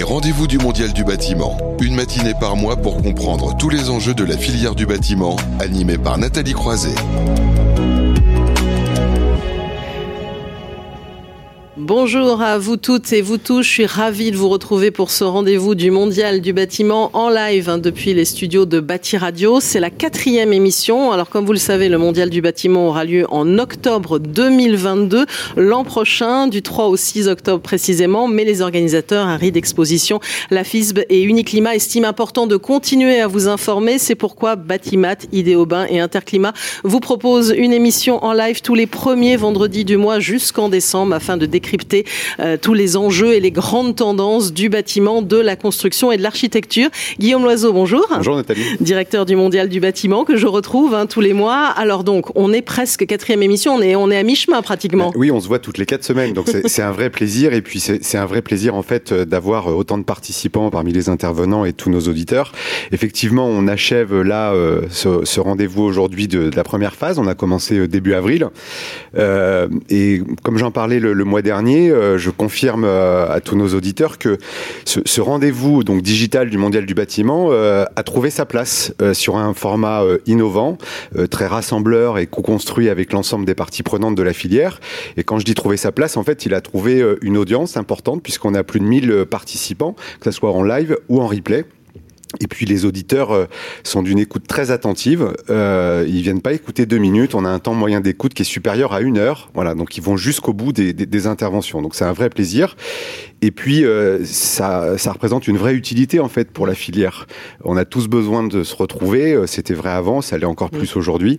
Les rendez-vous du Mondial du bâtiment. Une matinée par mois pour comprendre tous les enjeux de la filière du bâtiment, animée par Nathalie Croiset. Bonjour à vous toutes et vous tous. Je suis ravie de vous retrouver pour ce rendez-vous du Mondial du bâtiment en live hein, depuis les studios de Bâti Radio. C'est la quatrième émission. Alors, comme vous le savez, le Mondial du bâtiment aura lieu en octobre 2022, l'an prochain, du 3 au 6 octobre précisément. Mais les organisateurs, Harry d'exposition, la FISB et Uniclimat estiment important de continuer à vous informer. C'est pourquoi Batimat, Idéobain et Interclimat vous proposent une émission en live tous les premiers vendredis du mois jusqu'en décembre afin de décrypter euh, tous les enjeux et les grandes tendances du bâtiment, de la construction et de l'architecture. Guillaume Loiseau, bonjour. Bonjour Nathalie. Directeur du Mondial du bâtiment que je retrouve hein, tous les mois. Alors donc, on est presque quatrième émission, on est, on est à mi-chemin pratiquement. Ben oui, on se voit toutes les quatre semaines, donc c'est un vrai plaisir. Et puis c'est un vrai plaisir en fait euh, d'avoir euh, autant de participants parmi les intervenants et tous nos auditeurs. Effectivement, on achève là ce, ce rendez-vous aujourd'hui de, de, la première phase. On a commencé début avril. Euh, et comme j'en parlais le, le mois dernier, euh, je confirme euh, à tous nos auditeurs que ce, rendez-vous donc digital du Mondial du bâtiment euh, a trouvé sa place sur un format innovant, très rassembleur et co-construit avec l'ensemble des parties prenantes de la filière. Et quand je dis trouver sa place, en fait, il a trouvé une audience importante puisqu'on a plus de 1000 participants, que ce soit en live ou en replay. Et puis les auditeurs euh, sont d'une écoute très attentive. Euh, ils viennent pas écouter deux minutes. On a un temps moyen d'écoute qui est supérieur à une heure. Voilà, donc ils vont jusqu'au bout des, des, des, interventions. Donc c'est un vrai plaisir. Et puis euh, ça, ça représente une vraie utilité en fait pour la filière. On a tous besoin de se retrouver. Euh, c'était vrai avant, ça l'est encore plus aujourd'hui.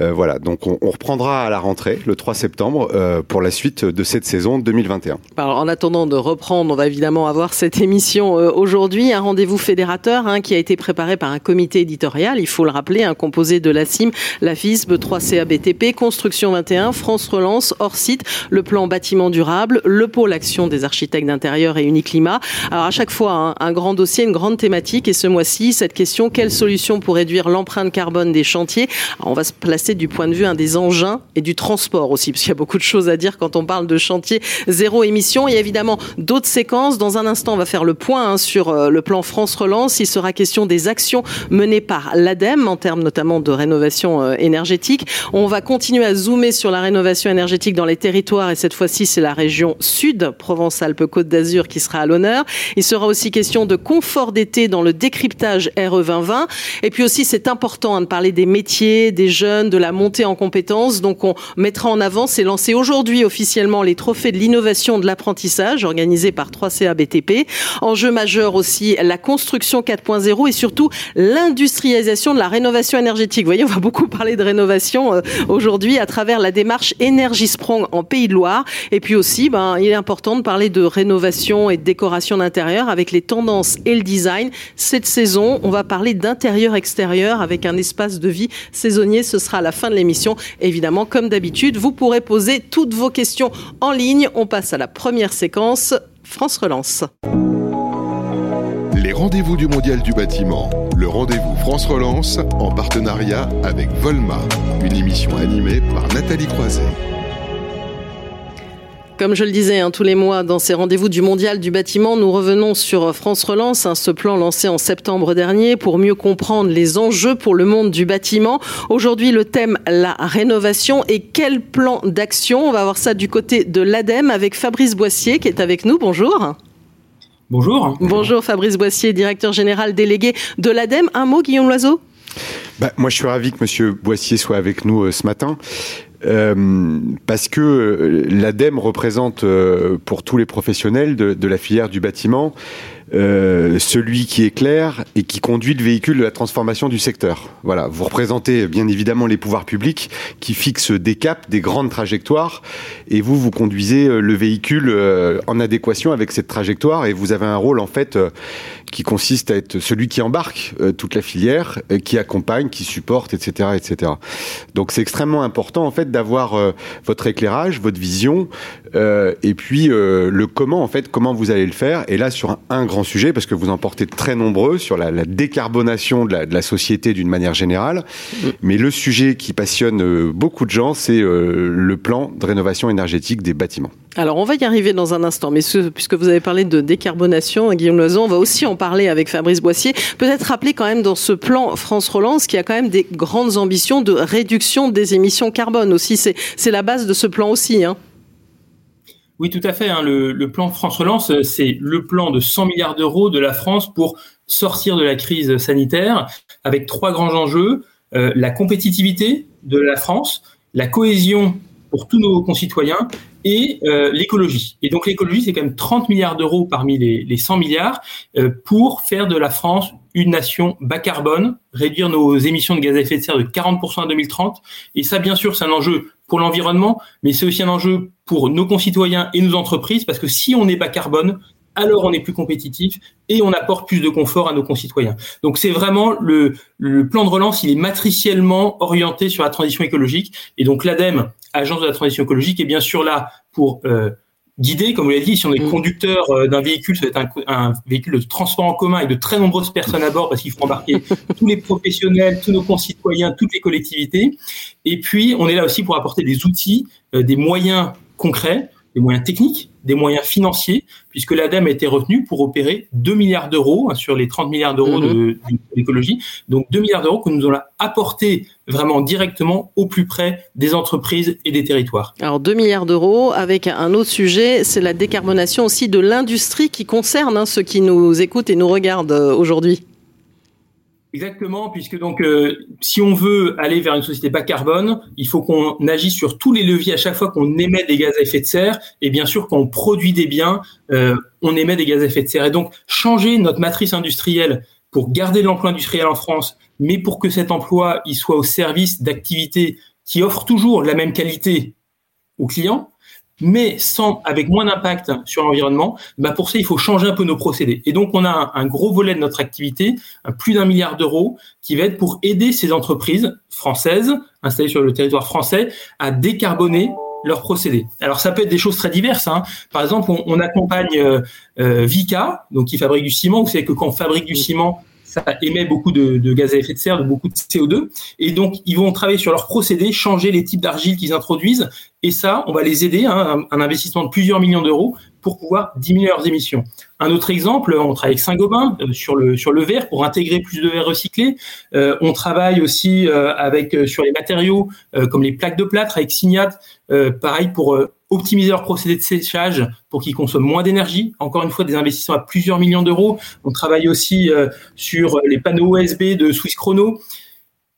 Euh, voilà, donc on, on, reprendra à la rentrée le 3 septembre euh, pour la suite de cette saison 2021. Alors, en attendant de reprendre, on va évidemment avoir cette émission aujourd'hui, un rendez-vous fédérateur hein, qui a été préparé par un comité éditorial, il faut le rappeler, un composé de la CIM, la FISB, 3CA BTP, Construction 21, France Relance, hors site, le plan bâtiment durable, le pôle action des architectes d'intérieur et Uniclimat. Alors à chaque fois, hein, un grand dossier, une grande thématique, et ce mois-ci, cette question, quelle solution pour réduire l'empreinte carbone des chantiers? Alors, On va se placer du point de vue hein, des engins et du transport aussi, parce qu'il y a beaucoup de choses à dire quand on parle de chantier zéro émission. Il y a évidemment d'autres séquences. Dans un instant, on va faire le point hein, sur euh, le plan France Relance. Il sera question des actions menées par l'ADEME en termes notamment de rénovation euh, énergétique. On va continuer à zoomer sur la rénovation énergétique dans les territoires et cette fois-ci c'est la région sud, Provence-Alpes-Côte d'Azur qui sera à l'honneur. Il sera aussi question de confort d'été dans le décryptage RE 2020 et puis aussi c'est important hein, de parler des métiers, des jeunes, de la montée en compétences. Donc on mettra en avant, c'est lancé aujourd'hui officiellement les trophées de l'innovation de l'apprentissage organisés par 3CA BTP. Enjeu majeur aussi la construction 4.0 et surtout l'industrialisation de la rénovation énergétique. Vous voyez, on va beaucoup parler de rénovation euh, aujourd'hui à travers la démarche Sprong en Pays de Loire. Et puis aussi, ben, il est important de parler de rénovation et décoration d'intérieur avec les tendances et le design. Cette saison, on va parler d'intérieur-extérieur avec un espace de vie saisonnier. Ce sera à la fin de l'émission. Évidemment, comme d'habitude, vous pourrez poser toutes vos questions en ligne. On passe à la première séquence. France Relance. Les rendez-vous du Mondial du bâtiment. Le rendez-vous France Relance en partenariat avec Volma. Une émission animée par Nathalie Croiset. Comme je le disais, hein, tous les mois, dans ces rendez-vous du Mondial du bâtiment, nous revenons sur France Relance, hein, ce plan lancé en septembre dernier pour mieux comprendre les enjeux pour le monde du bâtiment. Aujourd'hui, le thème, la rénovation et quel plan d'action On va voir ça du côté de l'ADEME avec Fabrice Boissier qui est avec nous. Bonjour. Bonjour. Bonjour Fabrice Boissier, directeur général délégué de l'ADEME. Un mot, Guillaume Loiseau? Bah, Moi, je suis ravi que Monsieur Boissier soit avec nous euh, ce matin. Euh, parce que euh, l'ADEME représente euh, pour tous les professionnels de, de la filière du bâtiment euh, celui qui est clair et qui conduit le véhicule de la transformation du secteur. Voilà, vous représentez bien évidemment les pouvoirs publics qui fixent des caps, des grandes trajectoires, et vous, vous conduisez le véhicule en adéquation avec cette trajectoire, et vous avez un rôle en fait qui consiste à être celui qui embarque euh, toute la filière, euh, qui accompagne, qui supporte, etc., etc. Donc c'est extrêmement important en fait d'avoir euh, votre éclairage, votre vision, et puis le comment en fait, comment vous allez le faire. Et là sur un grand sujet parce que vous en portez très nombreux sur la, décarbonation de la, société d'une manière générale. Mais le sujet qui passionne euh, beaucoup de gens, c'est euh, le plan de rénovation énergétique des bâtiments. Alors, on va y arriver dans un instant, mais puisque vous avez parlé de décarbonation, Guillaume Loison, on va aussi en parler avec Fabrice Boissier. Peut-être rappeler quand même dans ce plan France Relance qu'il y a quand même des grandes ambitions de réduction des émissions carbone aussi. C'est la base de ce plan aussi. Hein. Oui, tout à fait. Hein. Le, plan France Relance, c'est le plan de 100 milliards d'euros de la France pour sortir de la crise sanitaire avec trois grands enjeux. Euh, la compétitivité de la France, la cohésion pour tous nos concitoyens et euh, l'écologie. Et donc l'écologie, c'est quand même 30 milliards d'euros parmi les, les 100 milliards euh, pour faire de la France une nation bas carbone, réduire nos émissions de gaz à effet de serre de 40% en 2030. Et ça, bien sûr, c'est un enjeu pour l'environnement, mais c'est aussi un enjeu pour nos concitoyens et nos entreprises, parce que si on n'est bas carbone, alors on est plus compétitif et on apporte plus de confort à nos concitoyens. Donc c'est vraiment le, le, plan de relance, il est matriciellement orienté sur la transition écologique. Et donc l'ADEME, Agence de la transition écologique, est bien sûr là pour euh, guider, comme vous l'avez dit, si on est mm. conducteur euh, d'un véhicule, ça va être un, véhicule de transport en commun avec de très nombreuses personnes à bord parce qu'il faut embarquer tous les professionnels, tous nos concitoyens, toutes les collectivités. Et puis, on est là aussi pour apporter des outils, euh, des moyens concrets, des moyens techniques des moyens financiers, puisque l'ADEME a été retenue pour opérer 2 milliards d'euros hein, sur les 30 milliards d'euros de, mhm. l'écologie. Donc 2 milliards d'euros que nous allons apporter vraiment directement au plus près des entreprises et des territoires. Alors 2 milliards d'euros avec un autre sujet, c'est la décarbonation aussi de l'industrie qui concerne hein, ceux qui nous écoutent et nous regardent euh, aujourd'hui. Exactement, puisque donc euh, si on veut aller vers une société bas carbone, il faut qu'on agisse sur tous les leviers à chaque fois qu'on émet des gaz à effet de serre, et bien sûr quand on produit des biens, euh, on émet des gaz à effet de serre. Et donc changer notre matrice industrielle pour garder l'emploi industriel en France, mais pour que cet emploi il soit au service d'activités qui offrent toujours la même qualité aux clients, mais sans avec moins d'impact sur l'environnement, bah pour ça il faut changer un peu nos procédés. Et donc on a un, gros volet de notre activité, plus d'un milliard d'euros, qui va être pour aider ces entreprises françaises installées sur le territoire français à décarboner leurs procédés. Alors ça peut être des choses très diverses. Hein. Par exemple, on, accompagne euh, euh, Vica, donc qui fabrique du ciment. Vous savez que quand on fabrique du ciment, ça émet beaucoup de, gaz à effet de serre, de beaucoup de CO2. Et donc, ils vont travailler sur leurs procédés, changer les types d'argile qu'ils introduisent. Et ça, on va les aider, hein, un, investissement de plusieurs millions d'euros pour pouvoir diminuer leurs émissions. Un autre exemple, on travaille avec Saint-Gobain euh, sur le sur le verre pour intégrer plus de verre recyclé. Euh, on travaille aussi euh, avec sur les matériaux comme les plaques de plâtre avec Signat, pareil pour optimiser leur procédé de séchage pour qu'ils consomment moins d'énergie. Encore une fois, des investissements à plusieurs millions d'euros. On travaille aussi euh, sur les panneaux USB de Swiss Chrono.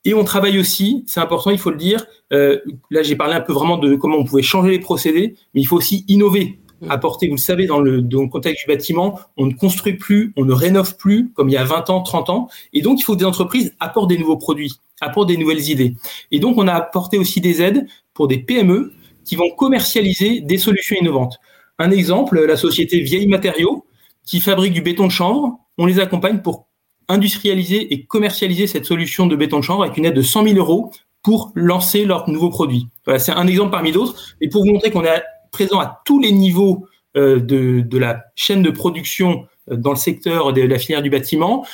Et on travaille aussi, c'est important, il faut le dire, euh, là j'ai parlé un peu vraiment de comment on pouvait changer les procédés, mais il faut aussi innover, mmh. apporter, vous le savez, dans le, dans le contexte du bâtiment, on ne construit plus, on ne rénove plus comme il y a 20 ans, 30 ans, et donc il faut que des entreprises apportent des nouveaux produits, apportent des nouvelles idées. Et donc on a apporté aussi des aides pour des PME qui vont commercialiser des solutions innovantes. Un exemple, la société Vieille Matériaux, qui fabrique du béton de chanvre, on les accompagne pour industrialiser et commercialiser cette solution de béton de chanvre avec une aide de 100 000 euros pour lancer leurs nouveaux produits. C'est un exemple parmi d'autres. Et pour vous montrer qu'on est présent à tous les niveaux euh, de, de, la chaîne de production euh, dans le secteur de la filière du bâtiment,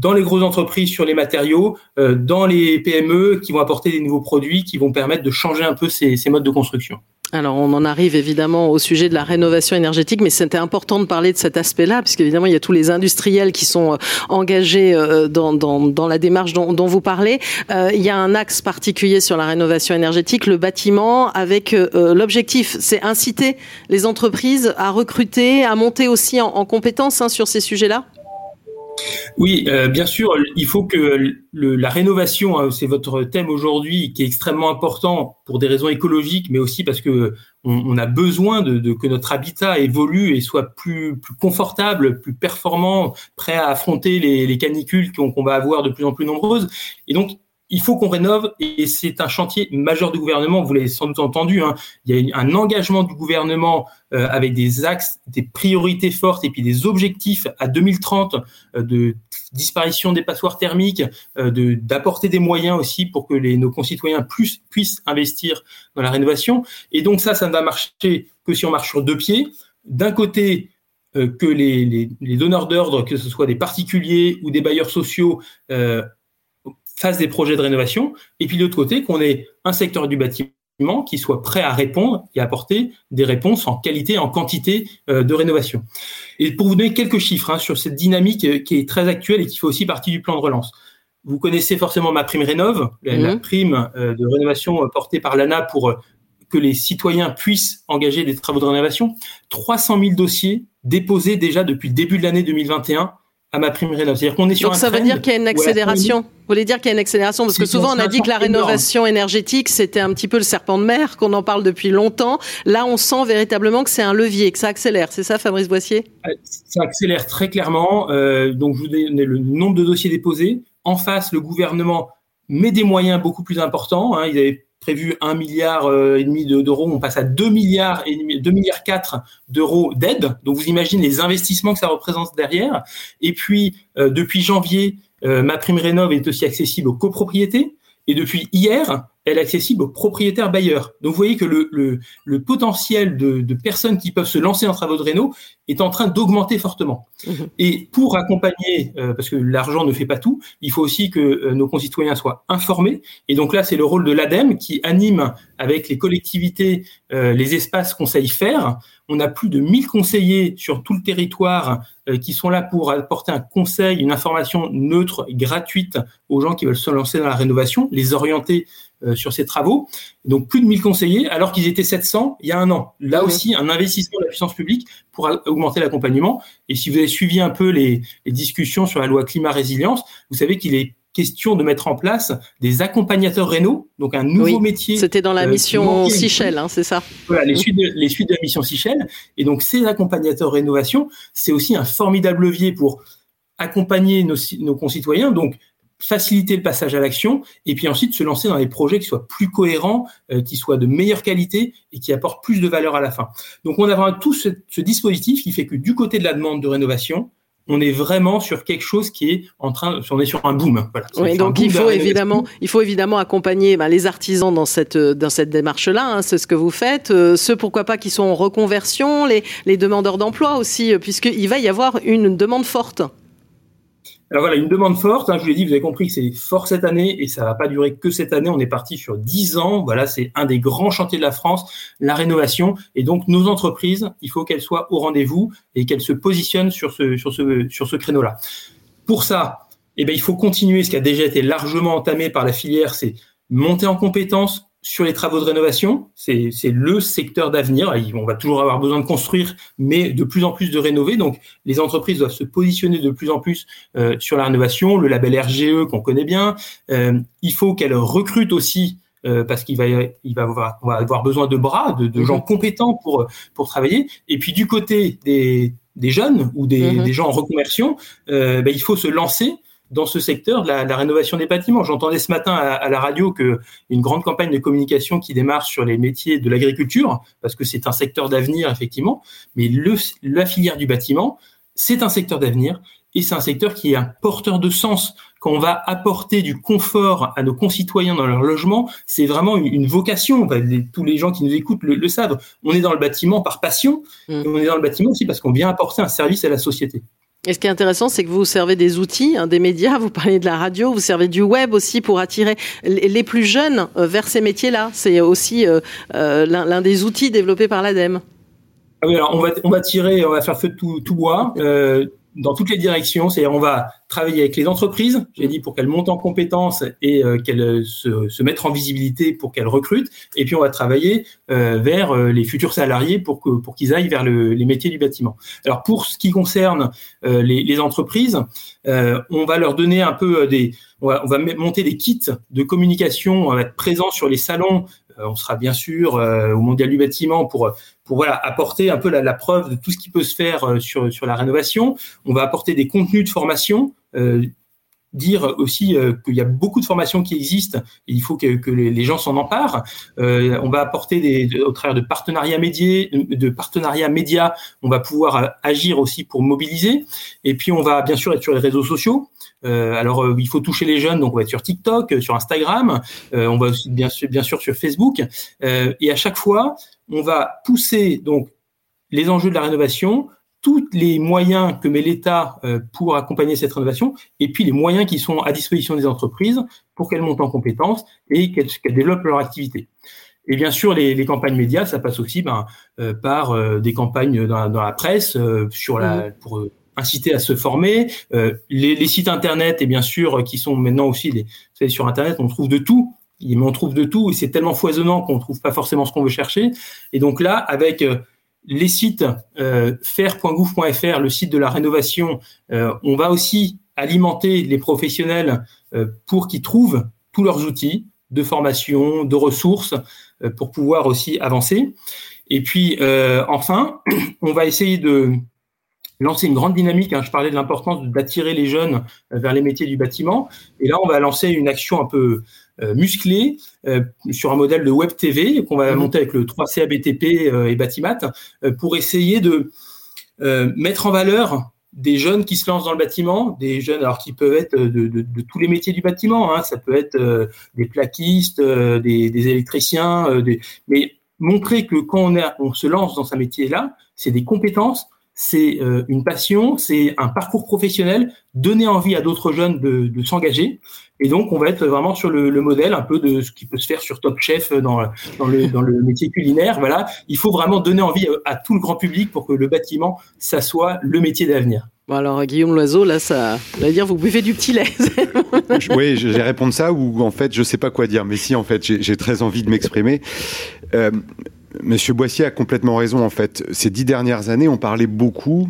dans les grosses entreprises sur les matériaux, euh, dans les PME qui vont apporter des nouveaux produits qui vont permettre de changer un peu ces, modes de construction. Alors, on en arrive évidemment au sujet de la rénovation énergétique, mais c'était important de parler de cet aspect-là, puisqu'évidemment, il y a tous les industriels qui sont euh, engagés euh, dans, dans, la démarche dont, dont vous parlez. il y a un axe particulier sur la rénovation énergétique, le bâtiment, avec l'objectif, c'est inciter les entreprises à recruter, à monter aussi en, en compétences hein, sur ces sujets-là oui, euh, bien sûr, il faut que la rénovation, hein, c'est votre thème aujourd'hui, qui est extrêmement important pour des raisons écologiques, mais aussi parce que on, a besoin de, que notre habitat évolue et soit plus, plus confortable, plus performant, prêt à affronter les, les canicules qu'on va avoir de plus en plus nombreuses. Et donc, il faut qu'on rénove et c'est un chantier majeur du gouvernement. Vous l'avez sans doute entendu. Hein. Il y a un engagement du gouvernement euh, avec des axes, des priorités fortes et puis des objectifs à 2030 euh, de disparition des passoires thermiques, euh, de d'apporter des moyens aussi pour que les, nos concitoyens plus, puissent investir dans la rénovation. Et donc ça, ça ne va marcher que si on marche sur deux pieds. D'un côté, que les, donneurs d'ordre, que ce soit des particuliers ou des bailleurs sociaux, fassent des projets de rénovation. Et puis de l'autre côté, qu'on ait un secteur du bâtiment qui soit prêt à répondre et apporter des réponses en qualité et en quantité de rénovation. Et pour vous donner quelques chiffres hein, sur cette dynamique qui est très actuelle et qui fait aussi partie du plan de relance. Vous connaissez forcément ma prime rénove, la, mhm. prime euh, de rénovation euh, portée par l'ANA pour euh, que les citoyens puissent engager des travaux de rénovation. 300 000 dossiers déposés déjà depuis le début de l'année 2021 à ma prime rénov. C'est-à-dire qu'on est sur Donc ça veut dire qu'il y a une accélération. Vous voulez dire qu'il y a une accélération parce que souvent on a dit que la rénovation énergétique c'était un petit peu le serpent de mer, qu'on en parle depuis longtemps. Là, on sent véritablement que c'est un levier, que ça accélère. C'est ça, Fabrice Boissier? Ça accélère très clairement. donc je vous donne le nombre de dossiers déposés. En face, le gouvernement met des moyens beaucoup plus importants. Hein. Ils avaient prévu un milliard euh, et demi d'euros, on passe à 2 milliards et demi, 2 milliards 4 d'euros d'aide. Donc vous imaginez les investissements que ça représente derrière. Et puis euh, depuis janvier, euh, ma prime rénov est aussi accessible aux copropriétés. Et depuis hier, elle est accessible aux propriétaires bailleurs. Donc vous voyez que le, le, le potentiel de, de, personnes qui peuvent se lancer en travaux de réno est en train d'augmenter fortement. Mmh. Et pour accompagner, euh, parce que l'argent ne fait pas tout, il faut aussi que euh, nos concitoyens soient informés. Et donc là, c'est le rôle de l'ADEME qui anime avec les collectivités euh, les espaces conseils faire. On a plus de 1000 conseillers sur tout le territoire qui sont là pour apporter un conseil, une information neutre, gratuite aux gens qui veulent se lancer dans la rénovation, les orienter euh, sur ces travaux. Donc plus de 1000 conseillers, alors qu'ils étaient 700 il y a un an. Là aussi, un investissement de la puissance publique pour augmenter l'accompagnement. Et si vous avez suivi un peu les, discussions sur la loi climat résilience, vous savez qu'il est question de mettre en place des accompagnateurs rénaux, donc un nouveau métier. C'était dans la euh, mission Sichel, hein, c'est ça Voilà, les, suites de, les suites de la mission Sichel. Et donc ces accompagnateurs rénovation, c'est aussi un formidable levier pour accompagner nos, nos concitoyens. Donc faciliter le passage à l'action et puis ensuite se lancer dans des projets qui soient plus cohérents, euh, qui soient de meilleure qualité et qui apportent plus de valeur à la fin. Donc on a tout ce, dispositif qui fait que du côté de la demande de rénovation, on est vraiment sur quelque chose qui est en train, on est sur un boom. Voilà, oui, donc il faut évidemment, il faut évidemment accompagner ben, les artisans dans cette dans cette démarche-là. Hein, c'est ce que vous faites. Euh, ceux pourquoi pas qui sont en reconversion, les les demandeurs d'emploi aussi, euh, puisqu'il va y avoir une demande forte. Alors voilà, une demande forte. Hein, je vous l'ai dit, vous avez compris que c'est fort cette année et ça va pas durer que cette année. On est parti sur 10 ans. Voilà, c'est un des grands chantiers de la France, la rénovation. Et donc, nos entreprises, il faut qu'elles soient au rendez-vous et qu'elles se positionnent sur ce, sur ce, sur ce créneau-là. Pour ça, eh bien, il faut continuer ce qui a déjà été largement entamé par la filière, c'est monter en compétences, sur les travaux de rénovation, c'est le secteur d'avenir. On va toujours avoir besoin de construire, mais de plus en plus de rénover. Donc, les entreprises doivent se positionner de plus en plus euh, sur la rénovation. Le label RGE qu'on connaît bien. Euh, il faut qu'elles recrutent aussi euh, parce qu'il va, il va avoir, on va avoir besoin de bras, de, de gens mhm. compétents pour pour travailler. Et puis du côté des, des jeunes ou des, mhm. des gens en reconversion, ben, il faut se lancer dans ce secteur de la, la rénovation des bâtiments. J'entendais ce matin à, la radio que une grande campagne de communication qui démarre sur les métiers de l'agriculture, parce que c'est un secteur d'avenir effectivement, mais le, la filière du bâtiment, c'est un secteur d'avenir et c'est un secteur qui est un porteur de sens. Quand on va apporter du confort à nos concitoyens dans leur logement, c'est vraiment une, vocation. tous les gens qui nous écoutent le, savent. On est dans le bâtiment par passion, mmh. on est dans le bâtiment aussi parce qu'on vient apporter un service à la société. Et ce qui est intéressant, c'est que vous servez des outils, hein, des médias, vous parlez de la radio, vous servez du web aussi pour attirer les plus jeunes euh, vers ces métiers-là. C'est aussi euh, euh, l'un des outils développés par l'ADEME. Ah oui, alors on va, on va tirer, on va faire feu de tout, tout bois dans toutes les directions. C'est-à-dire, on va travailler avec les entreprises, j'ai dit, pour qu'elles montent en compétences et euh, qu'elles euh, se, se, mettent en visibilité pour qu'elles recrutent. Et puis, on va travailler euh, vers les futurs salariés pour que pour qu'ils aillent vers le, les métiers du bâtiment. Alors, pour ce qui concerne les, les, entreprises, on va leur donner un peu des, on va, on va monter des kits de communication, on va être présent sur les salons on sera bien sûr au Mondial du bâtiment pour apporter un peu la, preuve de tout ce qui peut se faire sur sur la rénovation. On va apporter des contenus de formation euh, dire aussi euh, qu'il y a beaucoup de formations qui existent et il faut que, les, gens s'en emparent. Euh, on va apporter des, au travers de partenariats médias, de partenariats médias, on va pouvoir agir aussi pour mobiliser. Et puis on va bien sûr être sur les réseaux sociaux. alors il faut toucher les jeunes, donc on va être sur TikTok, sur Instagram, on va aussi bien sûr, bien sûr sur Facebook. et à chaque fois, on va pousser donc les enjeux de la rénovation tous les moyens que met l'État euh, pour accompagner cette rénovation, et puis les moyens qui sont à disposition des entreprises pour qu'elles montent en compétences et qu'elles développent leur activité. Et bien sûr, les, campagnes médias, ça passe aussi ben, euh, par euh, des campagnes dans, la presse sur la, mmh. pour inciter à se former. Les, sites internet, et bien sûr, qui sont maintenant aussi, les, vous savez, sur internet, on trouve de tout. Mais on trouve de tout et c'est tellement foisonnant qu'on ne trouve pas forcément ce qu'on veut chercher. Et donc là, avec les sites euh, faire.gouv.fr, le site de la rénovation, euh, on va aussi alimenter les professionnels euh, pour qu'ils trouvent tous leurs outils de formation, de ressources, euh, pour pouvoir aussi avancer. Et puis, enfin, on va essayer de lancer une grande dynamique. Hein. je parlais de l'importance d'attirer les jeunes vers les métiers du bâtiment. Et là, on va lancer une action un peu euh, musclé euh, sur un modèle de web TV qu'on va mhm. monter avec le 3C BTP euh, et Batimat pour essayer de mettre en valeur des jeunes qui se lancent dans le bâtiment, des jeunes alors qui peuvent être de, tous les métiers du bâtiment, hein. ça peut être des plaquistes, des, électriciens, mais montrer que quand on, on se lance dans ce métier-là, c'est des compétences c'est euh, une passion, c'est un parcours professionnel, donner envie à d'autres jeunes de, s'engager. Et donc, on va être vraiment sur le, modèle un peu de ce qui peut se faire sur Top Chef dans, dans, le, dans le métier culinaire. Voilà, il faut vraiment donner envie à, tout le grand public pour que le bâtiment, ça soit le métier d'avenir. Bon alors Guillaume Loiseau, là, ça va dire vous buvez du petit lait. oui, je vais répondre ça ou en fait je sais pas quoi dire, mais si en fait j'ai très envie de m'exprimer. Euh, Monsieur Boissier a complètement raison en fait. Ces dix dernières années, on parlait beaucoup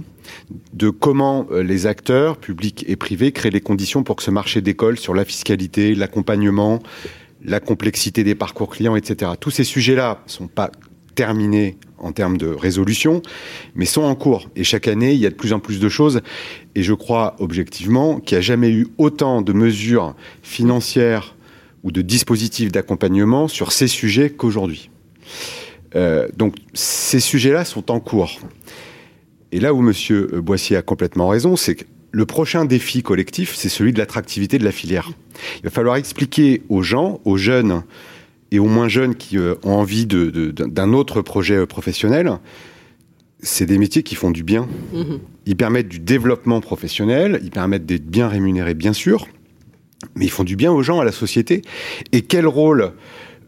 de comment euh, les acteurs, publics et privés, créent les conditions pour que ce marché décolle sur la fiscalité, l'accompagnement, la complexité des parcours clients, etc. Tous ces sujets-là sont pas terminés en termes de résolution, mais sont en cours. Et chaque année, il y a de plus en plus de choses. Et je crois objectivement qu'il n'y a jamais eu autant de mesures financières ou de dispositifs d'accompagnement sur ces sujets qu'aujourd'hui. Euh, donc ces sujets-là sont en cours. Et là où M. Boissier a complètement raison, c'est que le prochain défi collectif, c'est celui de l'attractivité de la filière. Il va falloir expliquer aux gens, aux jeunes et aux moins jeunes qui euh, ont envie d'un autre projet euh, professionnel, c'est des métiers qui font du bien. Mm-hmm. Ils permettent du développement professionnel, ils permettent d'être bien rémunérés, bien sûr, mais ils font du bien aux gens, à la société. Et quel rôle euh,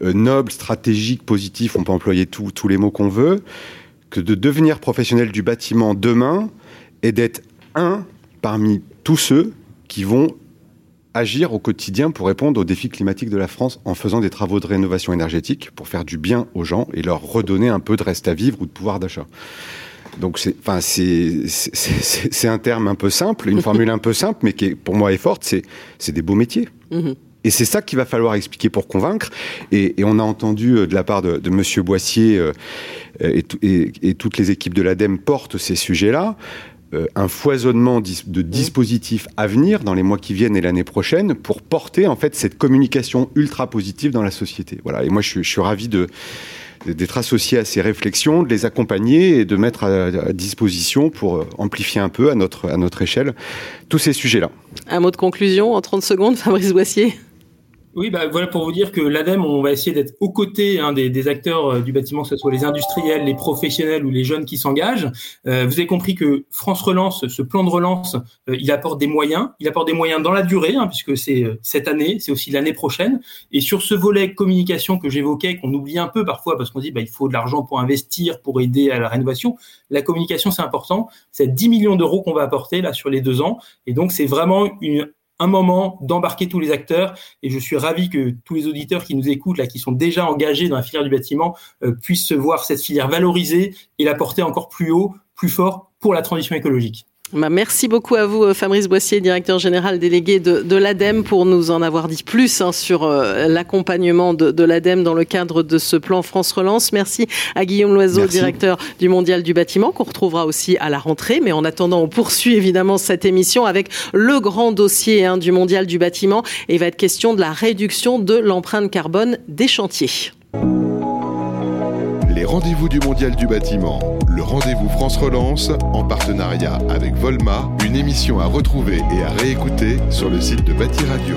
noble, stratégique, positif, on peut employer tous les mots qu'on veut, que de devenir professionnel du bâtiment demain et d'être un parmi tous ceux qui vont agir au quotidien pour répondre aux défis climatiques de la France en faisant des travaux de rénovation énergétique pour faire du bien aux gens et leur redonner un peu de reste à vivre ou de pouvoir d'achat. Donc c'est, enfin c'est, un terme un peu simple, une formule un peu simple, mais qui pour moi est forte. C'est, c'est des beaux métiers. Mm-hmm. Et c'est ça qu'il va falloir expliquer pour convaincre. Et, on a entendu euh, de la part de, de Monsieur Boissier euh, et, et, toutes les équipes de l'ADEME portent ces sujets-là. Euh, un foisonnement de dispositifs à venir dans les mois qui viennent et l'année prochaine pour porter en fait cette communication ultra positive dans la société. Voilà. Et moi, je, je suis ravi de d'être associé à ces réflexions, de les accompagner et de mettre à, disposition pour amplifier un peu à notre, à notre échelle tous ces sujets-là. Un mot de conclusion en 30 secondes, Fabrice Boissier? Oui, bah, voilà pour vous dire que l'ADEME, on va essayer d'être aux côtés hein, des, acteurs euh, du bâtiment, que ce soit les industriels, les professionnels ou les jeunes qui s'engagent. Euh, vous avez compris que France Relance, ce plan de relance, euh, il apporte des moyens. Il apporte des moyens dans la durée, hein, puisque c'est cette année, c'est aussi l'année prochaine. Et sur ce volet communication que j'évoquais, qu'on oublie un peu parfois parce qu'on dit bah, il faut de l'argent pour investir, pour aider à la rénovation, la communication c'est important. C'est 10 millions d'euros qu'on va apporter là sur les deux ans. Et donc c'est vraiment une un moment d'embarquer tous les acteurs et je suis ravi que tous les auditeurs qui nous écoutent là, qui sont déjà engagés dans la filière du bâtiment, euh, puissent voir cette filière valorisée et la porter encore plus haut, plus fort pour la transition écologique. Bah, merci beaucoup à vous, euh, Fabrice Boissier, directeur général délégué de, de l'ADEME, pour nous en avoir dit plus hein, sur euh, l'accompagnement de, de l'ADEME dans le cadre de ce plan France Relance. Merci à Guillaume Loiseau, directeur du Mondial du bâtiment, qu'on retrouvera aussi à la rentrée. Mais en attendant, on poursuit évidemment cette émission avec le grand dossier hein, du Mondial du bâtiment et il va être question de la réduction de l'empreinte carbone des chantiers rendez-vous du Mondial du bâtiment, le rendez-vous France Relance, en partenariat avec Volma, une émission à retrouver et à réécouter sur le site de Bâti Radio.